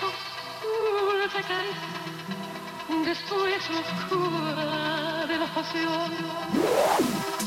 besos dulces después la oscura de la pasión.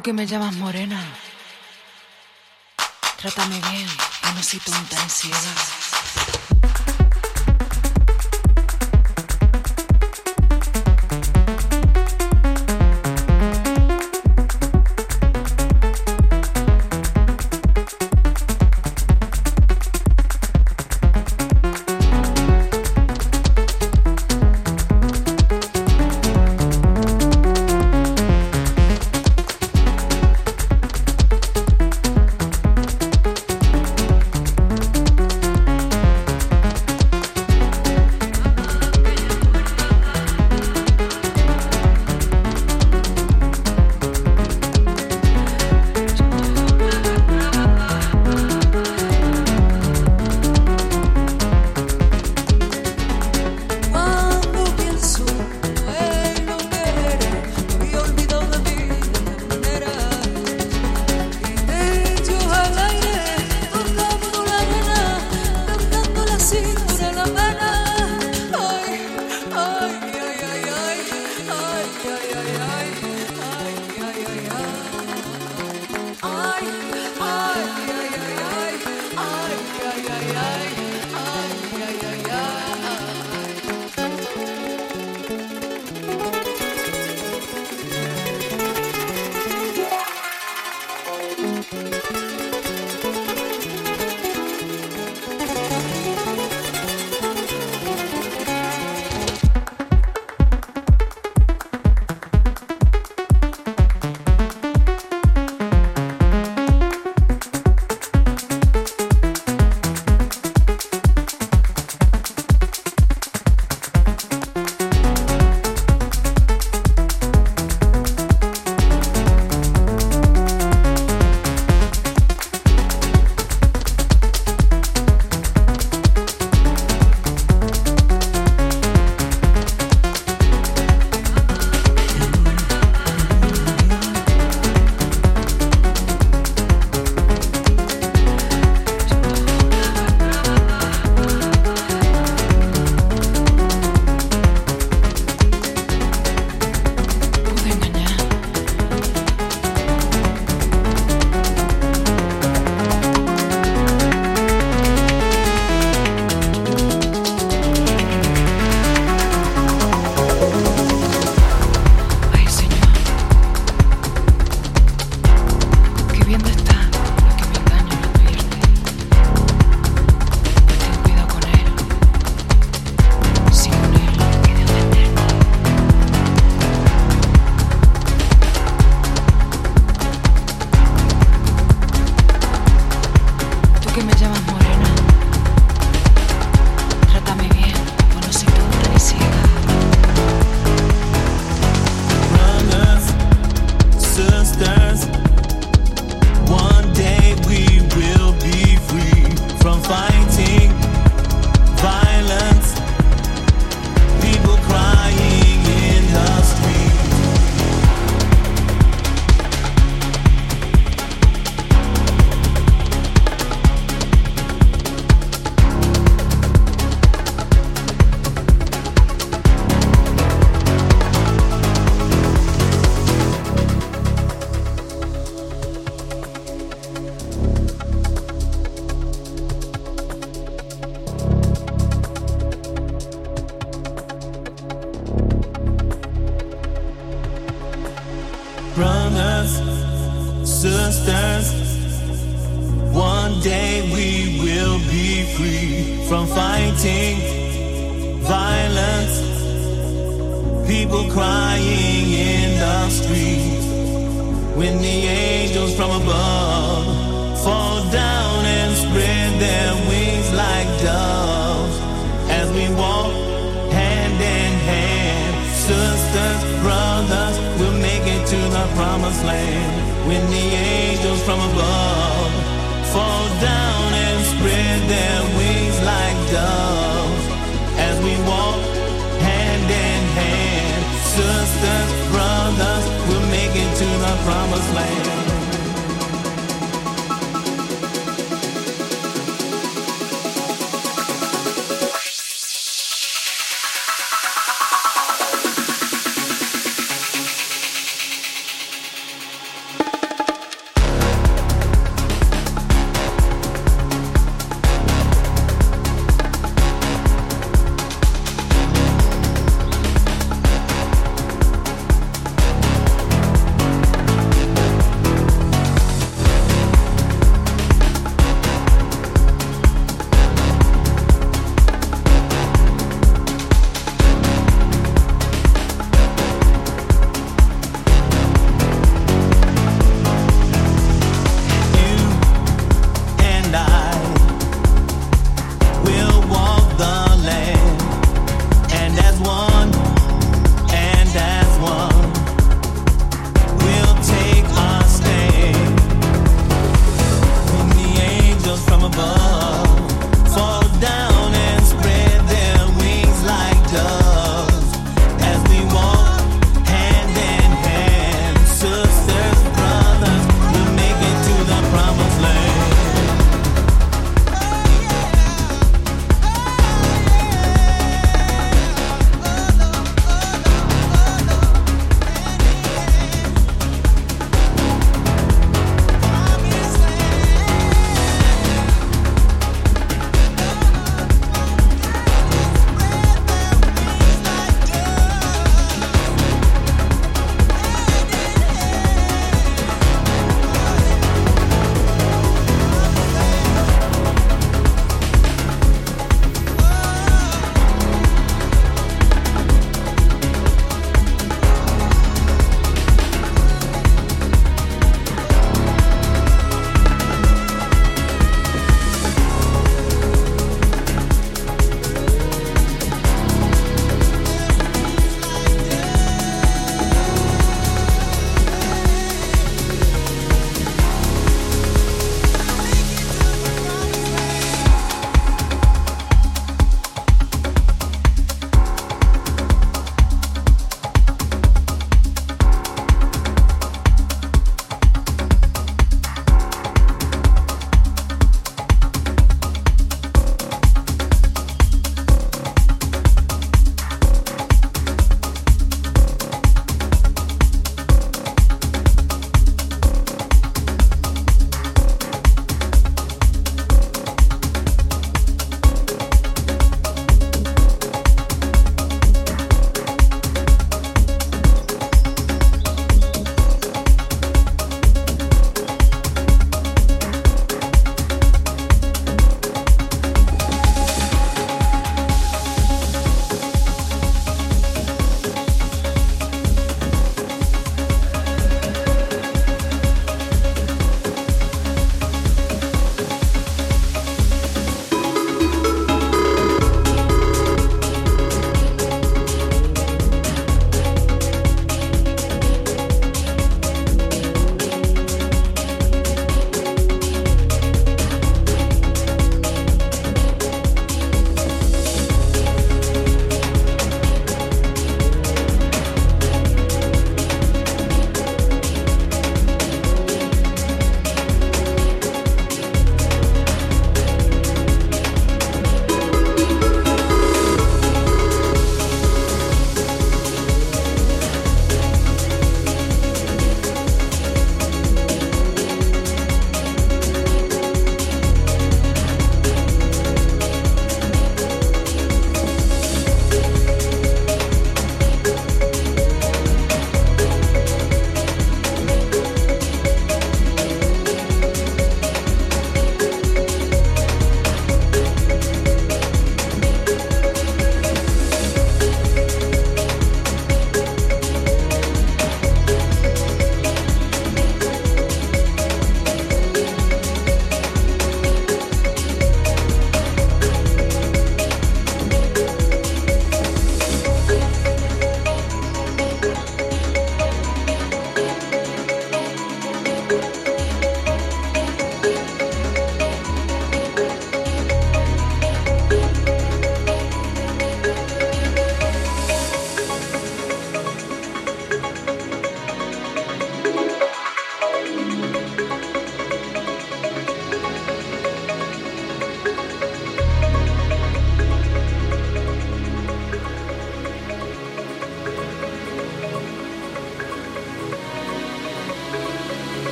Tú que me llamas morena, trátame bien, que no soy tonta ansiedad.